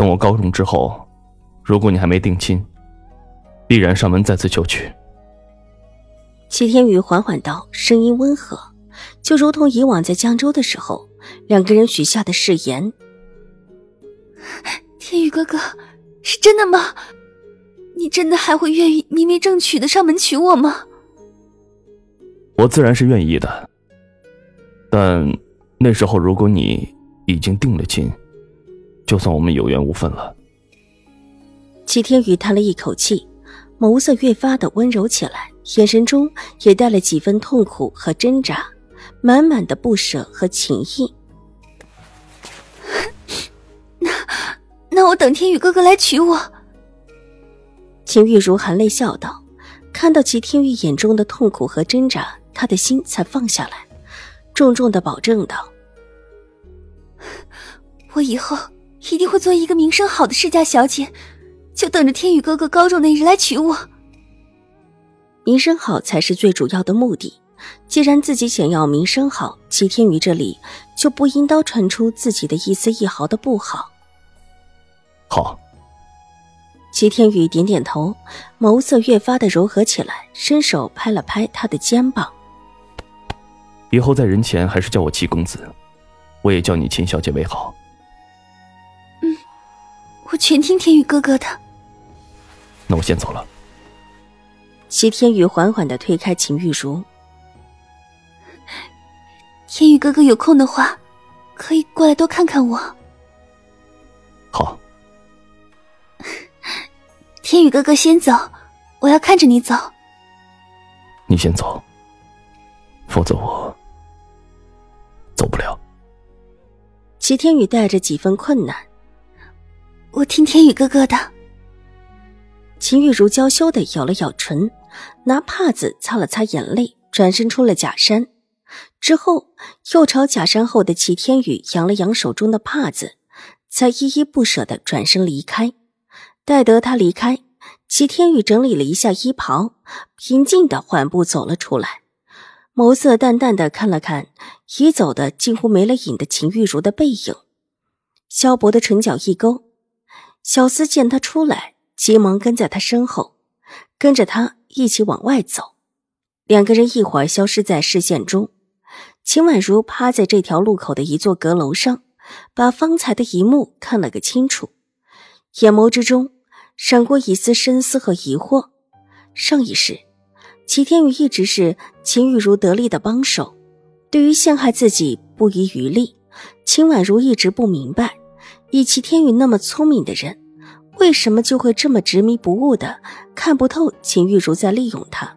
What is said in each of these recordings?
等我高中之后，如果你还没定亲，必然上门再次求娶。齐天宇缓缓道，声音温和，就如同以往在江州的时候，两个人许下的誓言。天宇哥哥，是真的吗？你真的还会愿意明媒正娶的上门娶我吗？我自然是愿意的，但那时候如果你已经定了亲。就算我们有缘无分了。齐天宇叹了一口气，眸色越发的温柔起来，眼神中也带了几分痛苦和挣扎，满满的不舍和情意。那那我等天宇哥哥来娶我。秦玉茹含泪笑道，看到齐天宇眼中的痛苦和挣扎，他的心才放下来，重重的保证道：“我以后。”一定会做一个名声好的世家小姐，就等着天宇哥哥高中那日来娶我。名声好才是最主要的目的。既然自己想要名声好，齐天宇这里就不应当传出自己的一丝一毫的不好。好。齐天宇点点头，眸色越发的柔和起来，伸手拍了拍他的肩膀。以后在人前还是叫我齐公子，我也叫你秦小姐为好。我全听天宇哥哥的。那我先走了。齐天宇缓缓的推开秦玉茹。天宇哥哥有空的话，可以过来多看看我。好。天宇哥哥先走，我要看着你走。你先走，否则我走不了。齐天宇带着几分困难。我听天宇哥哥的。秦玉茹娇羞的咬了咬唇，拿帕子擦了擦眼泪，转身出了假山，之后又朝假山后的齐天宇扬了扬手中的帕子，才依依不舍的转身离开。待得他离开，齐天宇整理了一下衣袍，平静的缓步走了出来，眸色淡淡的看了看已走的近乎没了影的秦玉茹的背影，萧博的唇角一勾。小厮见他出来，急忙跟在他身后，跟着他一起往外走。两个人一会儿消失在视线中。秦婉如趴在这条路口的一座阁楼上，把方才的一幕看了个清楚，眼眸之中闪过一丝深思和疑惑。上一世，齐天宇一直是秦玉茹得力的帮手，对于陷害自己不遗余力。秦婉如一直不明白。以齐天宇那么聪明的人，为什么就会这么执迷不悟的看不透秦玉茹在利用他，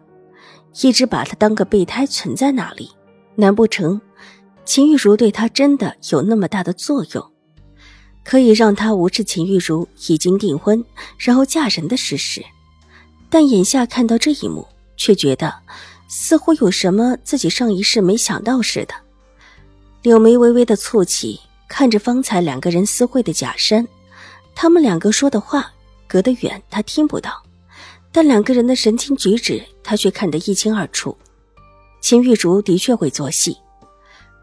一直把他当个备胎存在那里？难不成秦玉茹对他真的有那么大的作用，可以让他无视秦玉茹已经订婚然后嫁人的事实？但眼下看到这一幕，却觉得似乎有什么自己上一世没想到似的，柳眉微微的蹙起。看着方才两个人私会的假山，他们两个说的话隔得远，他听不到，但两个人的神情举止，他却看得一清二楚。秦玉竹的确会做戏，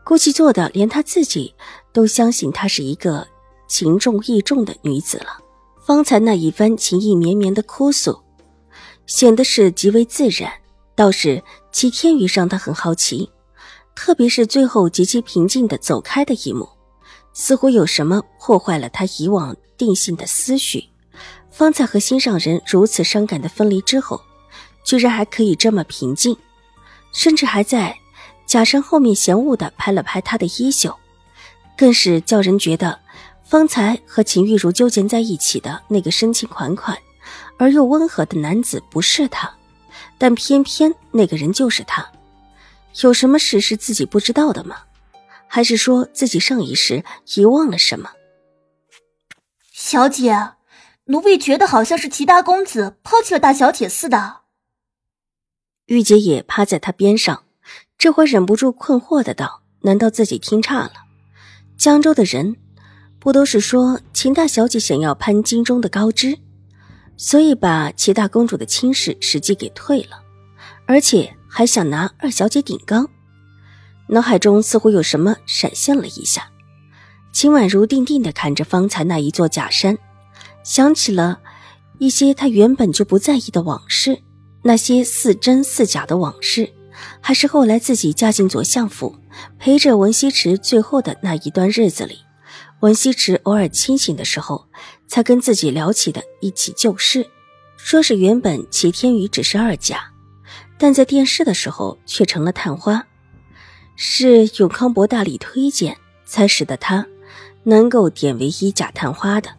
估计做的连他自己都相信她是一个情重义重的女子了。方才那一番情意绵绵的哭诉，显得是极为自然，倒是齐天宇让他很好奇，特别是最后极其平静的走开的一幕。似乎有什么破坏了他以往定性的思绪，方才和心上人如此伤感的分离之后，居然还可以这么平静，甚至还在假山后面嫌恶的拍了拍他的衣袖，更是叫人觉得，方才和秦玉茹纠结在一起的那个深情款款而又温和的男子不是他，但偏偏那个人就是他，有什么事是自己不知道的吗？还是说自己上一世遗忘了什么？小姐，奴婢觉得好像是齐大公子抛弃了大小姐似的。玉洁也趴在他边上，这会忍不住困惑的道：“难道自己听差了？江州的人不都是说秦大小姐想要攀金钟的高枝，所以把齐大公主的亲事实际给退了，而且还想拿二小姐顶缸？”脑海中似乎有什么闪现了一下。秦婉如定定的看着方才那一座假山，想起了一些她原本就不在意的往事，那些似真似假的往事，还是后来自己嫁进左相府，陪着文西池最后的那一段日子里，文西池偶尔清醒的时候，才跟自己聊起的一起旧事，说是原本齐天宇只是二甲，但在殿试的时候却成了探花，是永康伯大力推荐，才使得他。能够点为一甲探花的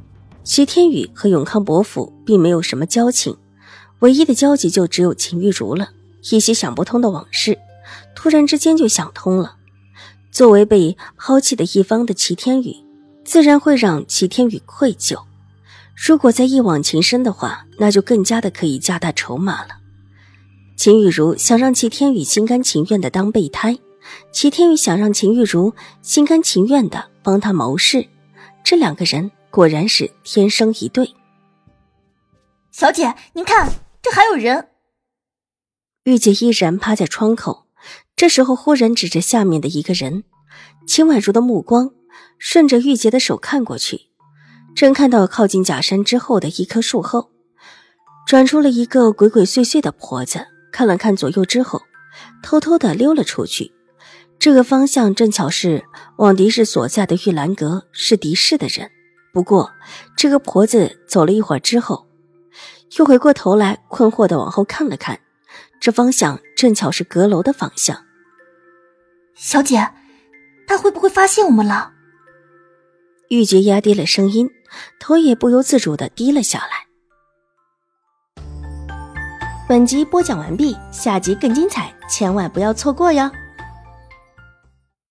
齐天宇和永康伯府并没有什么交情，唯一的交集就只有秦玉茹了。一些想不通的往事，突然之间就想通了。作为被抛弃的一方的齐天宇，自然会让齐天宇愧疚。如果再一往情深的话，那就更加的可以加大筹码了。秦玉茹想让齐天宇心甘情愿的当备胎，齐天宇想让秦玉茹心甘情愿的。帮他谋事，这两个人果然是天生一对。小姐，您看，这还有人。玉姐依然趴在窗口，这时候忽然指着下面的一个人。秦婉如的目光顺着玉洁的手看过去，正看到靠近假山之后的一棵树后，转出了一个鬼鬼祟祟的婆子，看了看左右之后，偷偷的溜了出去。这个方向正巧是往狄氏所在的玉兰阁，是狄氏的人。不过，这个婆子走了一会儿之后，又回过头来，困惑的往后看了看，这方向正巧是阁楼的方向。小姐，他会不会发现我们了？玉洁压低了声音，头也不由自主的低了下来。本集播讲完毕，下集更精彩，千万不要错过哟。